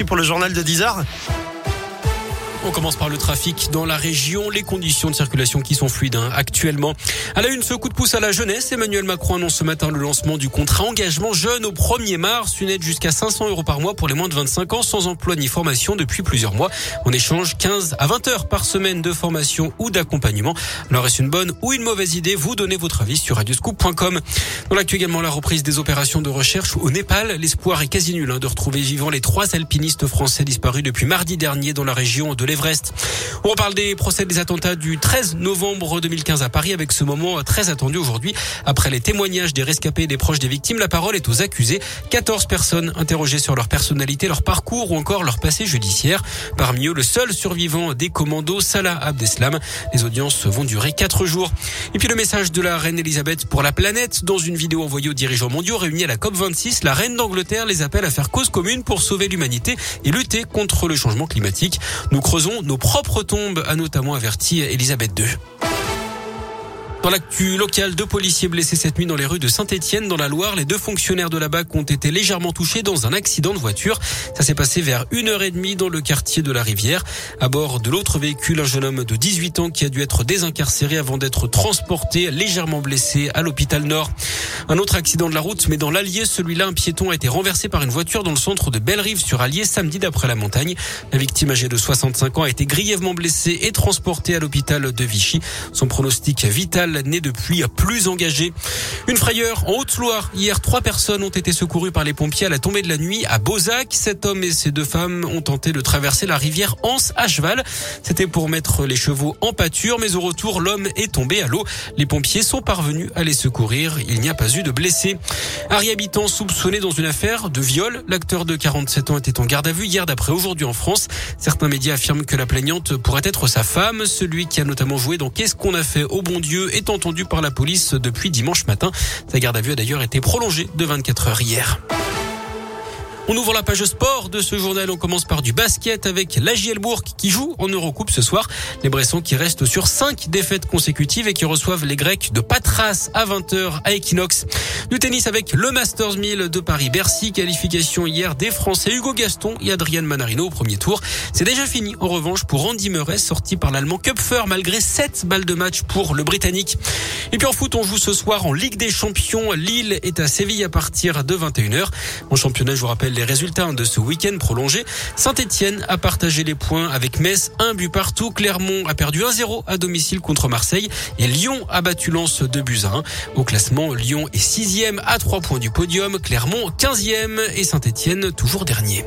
parti pour le journal de 10 heures. On commence par le trafic dans la région, les conditions de circulation qui sont fluides hein, actuellement. À la une, ce coup de pouce à la jeunesse, Emmanuel Macron annonce ce matin le lancement du contrat engagement jeune au 1er mars, une aide jusqu'à 500 euros par mois pour les moins de 25 ans sans emploi ni formation depuis plusieurs mois. On échange 15 à 20 heures par semaine de formation ou d'accompagnement. Alors est-ce une bonne ou une mauvaise idée? Vous donnez votre avis sur radioscoop.com. Dans l'actu également la reprise des opérations de recherche au Népal. L'espoir est quasi nul hein, de retrouver vivants les trois alpinistes français disparus depuis mardi dernier dans la région de l'Everest. On reparle des procès des attentats du 13 novembre 2015 à Paris avec ce moment très attendu aujourd'hui. Après les témoignages des rescapés et des proches des victimes, la parole est aux accusés. 14 personnes interrogées sur leur personnalité, leur parcours ou encore leur passé judiciaire. Parmi eux, le seul survivant des commandos, Salah Abdeslam. Les audiences vont durer 4 jours. Et puis le message de la reine Elisabeth pour la planète. Dans une vidéo envoyée aux dirigeants mondiaux réunis à la COP26, la reine d'Angleterre les appelle à faire cause commune pour sauver l'humanité et lutter contre le changement climatique. Nous creusons nos propres tombes, a notamment averti Elisabeth II. Dans l'actu local, deux policiers blessés cette nuit dans les rues de Saint-Etienne, dans la Loire. Les deux fonctionnaires de la BAC ont été légèrement touchés dans un accident de voiture. Ça s'est passé vers une heure et demie dans le quartier de la Rivière. À bord de l'autre véhicule, un jeune homme de 18 ans qui a dû être désincarcéré avant d'être transporté légèrement blessé à l'hôpital Nord. Un autre accident de la route, mais dans l'Allier, celui-là, un piéton a été renversé par une voiture dans le centre de Bellerive sur Allier samedi d'après la montagne. La victime âgée de 65 ans a été grièvement blessée et transportée à l'hôpital de Vichy. Son pronostic vital n'est depuis plus engagé. Une frayeur en Haute-Loire. Hier, trois personnes ont été secourues par les pompiers à la tombée de la nuit à Beauzac. Cet homme et ses deux femmes ont tenté de traverser la rivière Anse à cheval. C'était pour mettre les chevaux en pâture, mais au retour, l'homme est tombé à l'eau. Les pompiers sont parvenus à les secourir. Il n'y a pas eu de blessés. Harry Habitant soupçonné dans une affaire de viol. L'acteur de 47 ans était en garde à vue hier d'après aujourd'hui en France. Certains médias affirment que la plaignante pourrait être sa femme. Celui qui a notamment joué dans Qu'est-ce qu'on a fait au bon Dieu est entendu par la police depuis dimanche matin. Sa garde à vue a d'ailleurs été prolongée de 24 heures hier. On ouvre la page sport de ce journal. On commence par du basket avec l'AJL Bourg qui joue en Eurocoupe ce soir. Les Bressons qui restent sur cinq défaites consécutives et qui reçoivent les Grecs de Patras à 20h à Equinox. Du tennis avec le Masters 1000 de Paris-Bercy. Qualification hier des Français Hugo Gaston et Adrian Manarino au premier tour. C'est déjà fini en revanche pour Andy Murray sorti par l'Allemand Kupfer malgré 7 balles de match pour le Britannique. Et puis en foot, on joue ce soir en Ligue des Champions. Lille est à Séville à partir de 21h. En championnat, je vous rappelle les résultats de ce week-end prolongé. Saint-Etienne a partagé les points avec Metz, un but partout. Clermont a perdu 1-0 à domicile contre Marseille et Lyon a battu Lens de buts 1. Au classement, Lyon est sixième à 3 points du podium, Clermont 15e et Saint-Etienne toujours dernier.